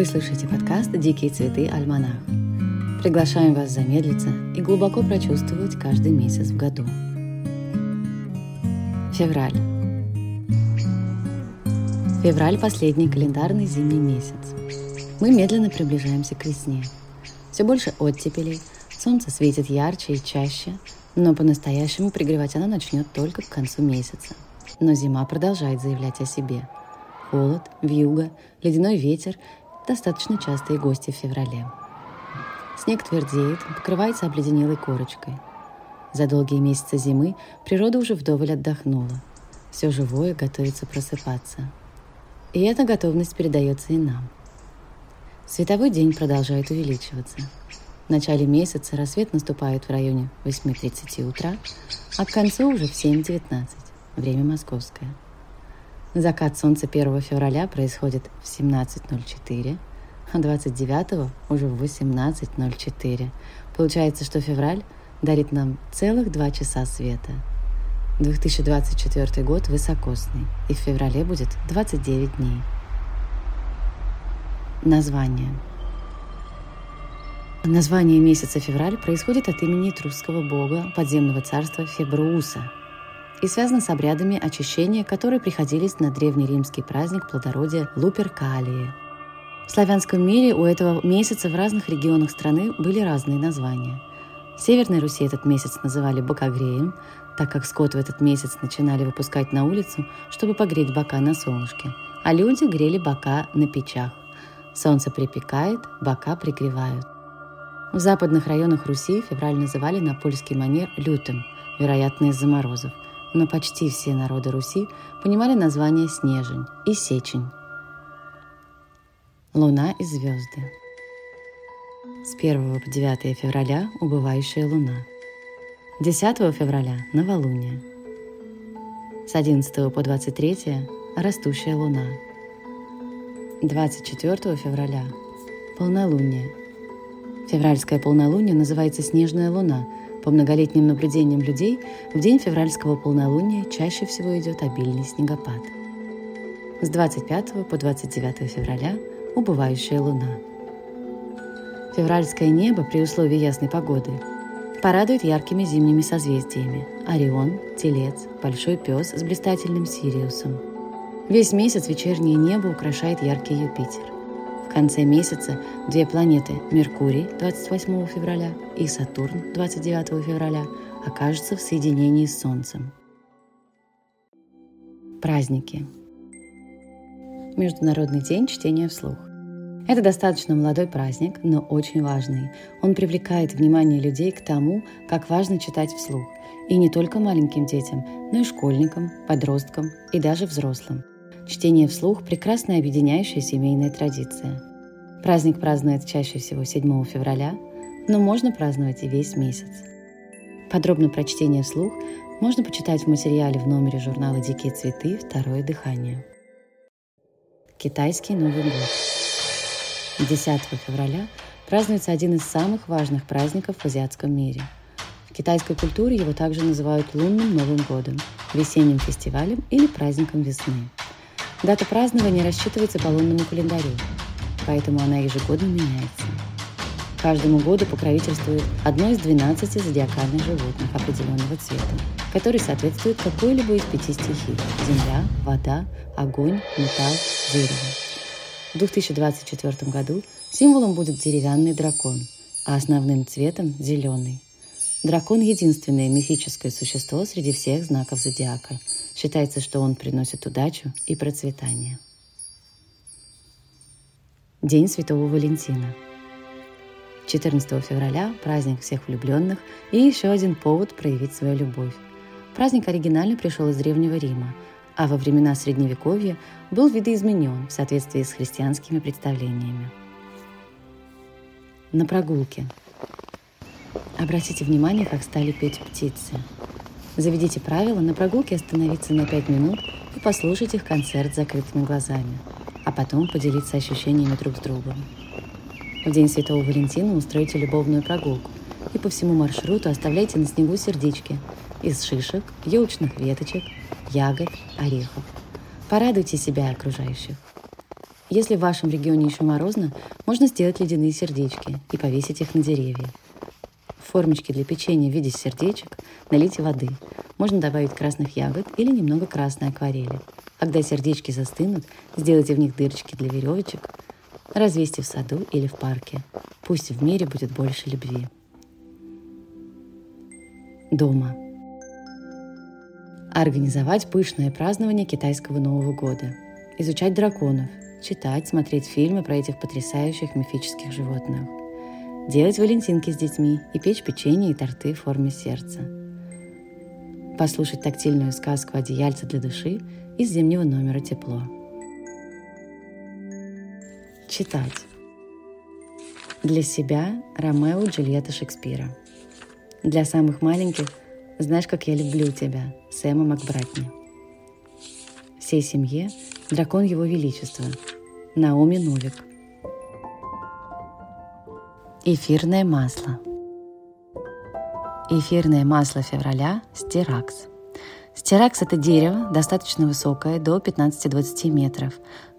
Вы слышите подкаст «Дикие цветы Альманах». Приглашаем вас замедлиться и глубоко прочувствовать каждый месяц в году. Февраль. Февраль – последний календарный зимний месяц. Мы медленно приближаемся к весне. Все больше оттепелей, солнце светит ярче и чаще, но по-настоящему пригревать оно начнет только к концу месяца. Но зима продолжает заявлять о себе. Холод, вьюга, ледяной ветер – достаточно частые гости в феврале. Снег твердеет, покрывается обледенелой корочкой. За долгие месяцы зимы природа уже вдоволь отдохнула. Все живое готовится просыпаться. И эта готовность передается и нам. Световой день продолжает увеличиваться. В начале месяца рассвет наступает в районе 8.30 утра, а к концу уже в 7.19, время московское. Закат солнца 1 февраля происходит в 17.04, а 29 уже в 18.04. Получается, что февраль дарит нам целых два часа света. 2024 год высокосный, и в феврале будет 29 дней. Название. Название месяца февраль происходит от имени этрусского бога подземного царства Фебрууса – и связано с обрядами очищения, которые приходились на древнеримский праздник плодородия Луперкалии. В славянском мире у этого месяца в разных регионах страны были разные названия. В Северной Руси этот месяц называли бокогреем, так как скот в этот месяц начинали выпускать на улицу, чтобы погреть бока на солнышке, а люди грели бока на печах. Солнце припекает, бока пригревают. В западных районах Руси февраль называли на польский манер лютым, вероятно, из-за морозов – но почти все народы Руси понимали название Снежень и Сечень. Луна и звезды. С 1 по 9 февраля убывающая луна. 10 февраля – новолуние. С 11 по 23 – растущая луна. 24 февраля – полнолуние. Февральское полнолуние называется снежная луна – по многолетним наблюдениям людей, в день февральского полнолуния чаще всего идет обильный снегопад. С 25 по 29 февраля – убывающая луна. Февральское небо при условии ясной погоды порадует яркими зимними созвездиями – Орион, Телец, Большой Пес с блистательным Сириусом. Весь месяц вечернее небо украшает яркий Юпитер – в конце месяца две планеты Меркурий 28 февраля и Сатурн 29 февраля окажутся в соединении с Солнцем. Праздники. Международный день чтения вслух. Это достаточно молодой праздник, но очень важный. Он привлекает внимание людей к тому, как важно читать вслух. И не только маленьким детям, но и школьникам, подросткам и даже взрослым. Чтение вслух – прекрасная объединяющая семейная традиция. Праздник празднуют чаще всего 7 февраля, но можно праздновать и весь месяц. Подробно про чтение вслух можно почитать в материале в номере журнала «Дикие цветы. Второе дыхание». Китайский Новый год. 10 февраля празднуется один из самых важных праздников в азиатском мире. В китайской культуре его также называют лунным Новым годом, весенним фестивалем или праздником весны. Дата празднования рассчитывается по лунному календарю, поэтому она ежегодно меняется. Каждому году покровительствует одно из 12 зодиакальных животных определенного цвета, который соответствует какой-либо из пяти стихий – земля, вода, огонь, металл, дерево. В 2024 году символом будет деревянный дракон, а основным цветом – зеленый. Дракон – единственное мифическое существо среди всех знаков зодиака – Считается, что он приносит удачу и процветание. День Святого Валентина. 14 февраля – праздник всех влюбленных и еще один повод проявить свою любовь. Праздник оригинально пришел из Древнего Рима, а во времена Средневековья был видоизменен в соответствии с христианскими представлениями. На прогулке. Обратите внимание, как стали петь птицы – Заведите правило на прогулке остановиться на 5 минут и послушать их концерт с закрытыми глазами, а потом поделиться ощущениями друг с другом. В День Святого Валентина устройте любовную прогулку и по всему маршруту оставляйте на снегу сердечки из шишек, елочных веточек, ягод, орехов. Порадуйте себя и окружающих. Если в вашем регионе еще морозно, можно сделать ледяные сердечки и повесить их на деревья. В формочке для печенья в виде сердечек налейте воды. Можно добавить красных ягод или немного красной акварели. Когда сердечки застынут, сделайте в них дырочки для веревочек. Развесьте в саду или в парке. Пусть в мире будет больше любви. Дома. Организовать пышное празднование китайского Нового года. Изучать драконов, читать, смотреть фильмы про этих потрясающих мифических животных, делать валентинки с детьми и печь печенье и торты в форме сердца, послушать тактильную сказку «Одеяльце для души» из зимнего номера «Тепло». Читать. Для себя Ромео и Джульетта Шекспира. Для самых маленьких «Знаешь, как я люблю тебя» Сэма Макбратни. Всей семье Дракон Его Величества. Наоми Новик. Эфирное масло. Эфирное масло февраля Стиракс. Стиракс – это дерево, достаточно высокое, до 15-20 метров.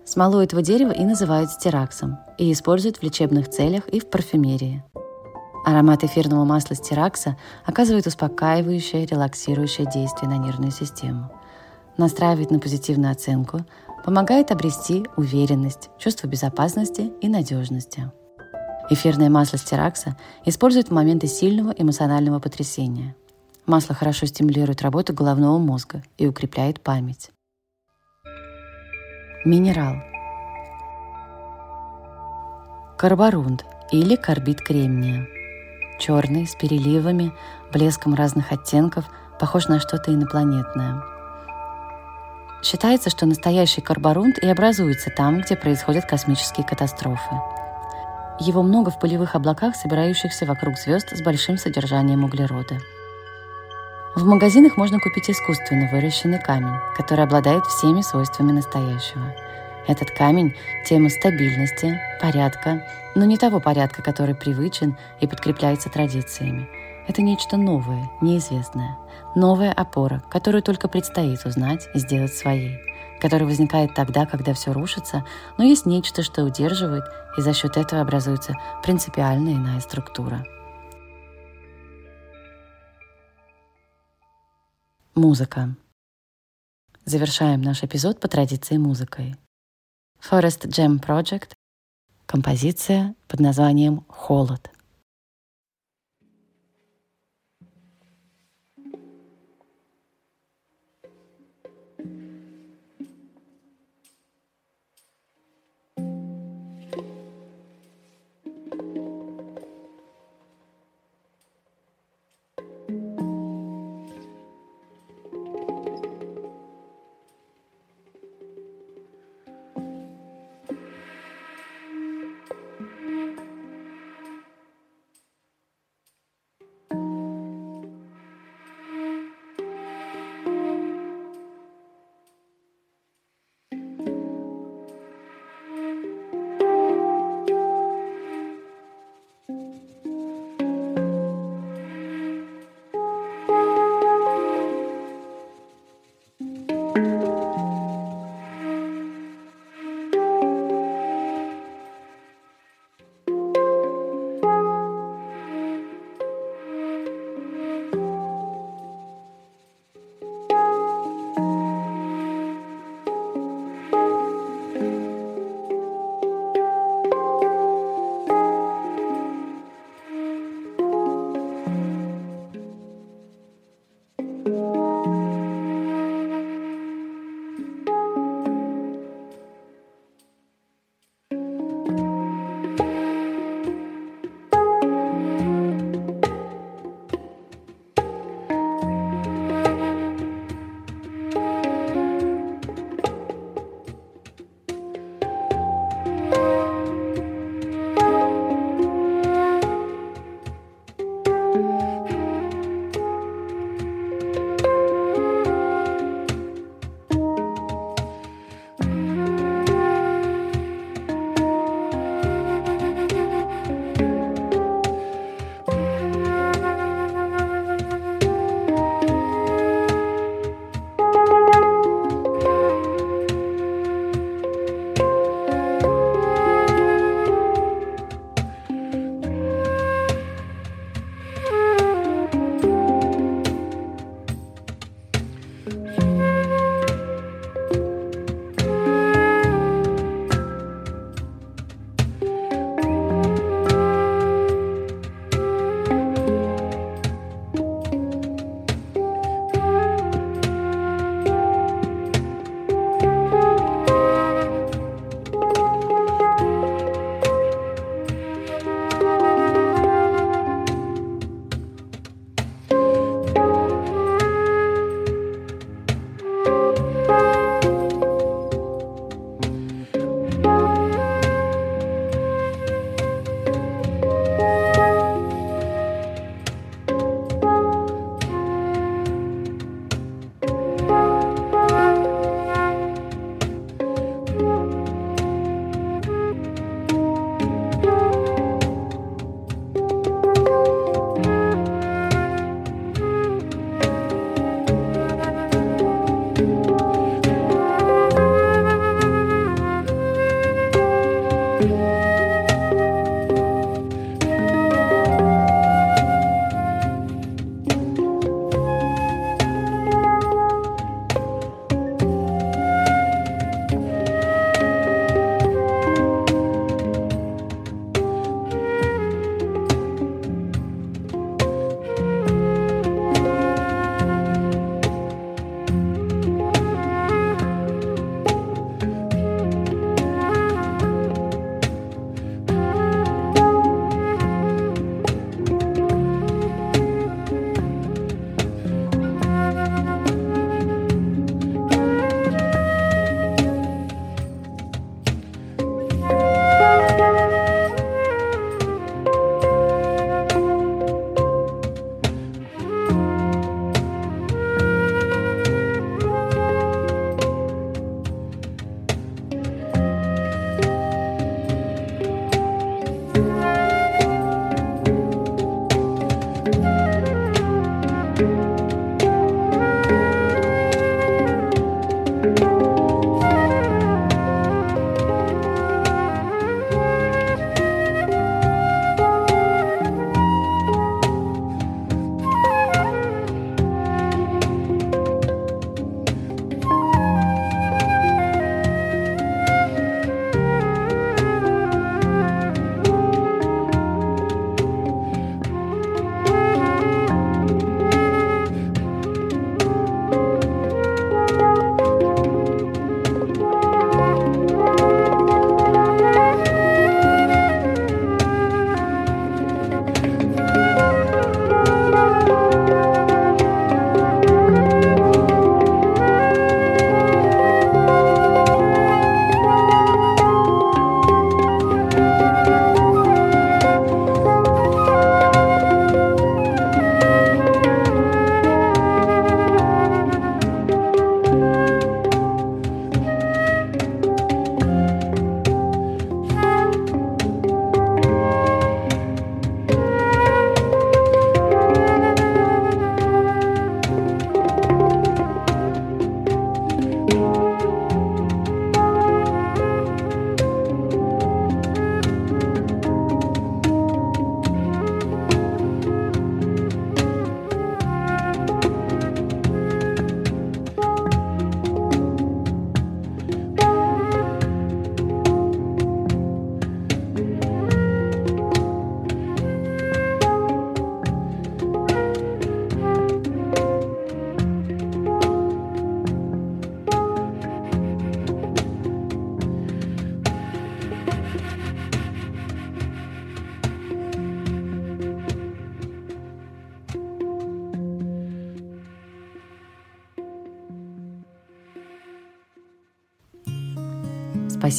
Смолу этого дерева и называют стираксом, и используют в лечебных целях и в парфюмерии. Аромат эфирного масла стиракса оказывает успокаивающее, релаксирующее действие на нервную систему. Настраивает на позитивную оценку, помогает обрести уверенность, чувство безопасности и надежности. Эфирное масло стиракса используют в моменты сильного эмоционального потрясения. Масло хорошо стимулирует работу головного мозга и укрепляет память. Минерал. Карборунд или карбид кремния. Черный, с переливами, блеском разных оттенков, похож на что-то инопланетное – Считается, что настоящий карборунд и образуется там, где происходят космические катастрофы. Его много в пылевых облаках, собирающихся вокруг звезд с большим содержанием углерода. В магазинах можно купить искусственно выращенный камень, который обладает всеми свойствами настоящего. Этот камень – тема стабильности, порядка, но не того порядка, который привычен и подкрепляется традициями. Это нечто новое, неизвестное – новая опора, которую только предстоит узнать и сделать своей, которая возникает тогда, когда все рушится, но есть нечто, что удерживает, и за счет этого образуется принципиально иная структура. Музыка. Завершаем наш эпизод по традиции музыкой. Forest Jam Project. Композиция под названием «Холод».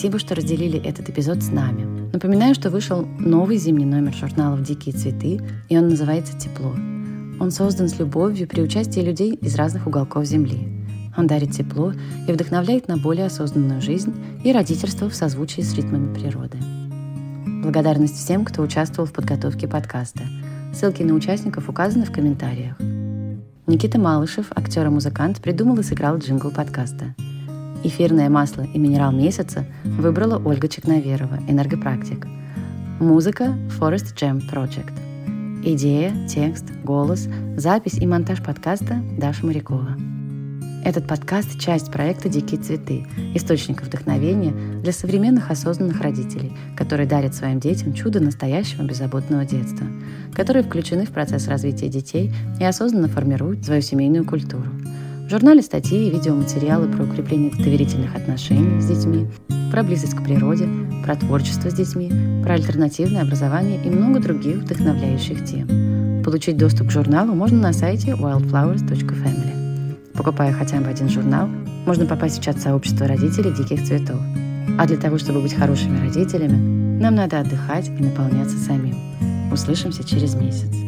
Спасибо, что разделили этот эпизод с нами. Напоминаю, что вышел новый зимний номер журналов «Дикие цветы», и он называется «Тепло». Он создан с любовью при участии людей из разных уголков Земли. Он дарит тепло и вдохновляет на более осознанную жизнь и родительство в созвучии с ритмами природы. Благодарность всем, кто участвовал в подготовке подкаста. Ссылки на участников указаны в комментариях. Никита Малышев, актер и музыкант, придумал и сыграл джингл подкаста. Эфирное масло и минерал месяца выбрала Ольга Чекноверова, энергопрактик. Музыка Forest Jam Project. Идея, текст, голос, запись и монтаж подкаста Даша Морякова. Этот подкаст – часть проекта «Дикие цветы», источника вдохновения для современных осознанных родителей, которые дарят своим детям чудо настоящего беззаботного детства, которые включены в процесс развития детей и осознанно формируют свою семейную культуру. В журнале статьи и видеоматериалы про укрепление доверительных отношений с детьми, про близость к природе, про творчество с детьми, про альтернативное образование и много других вдохновляющих тем. Получить доступ к журналу можно на сайте wildflowers.family. Покупая хотя бы один журнал, можно попасть в чат сообщества родителей диких цветов. А для того, чтобы быть хорошими родителями, нам надо отдыхать и наполняться самим. Услышимся через месяц.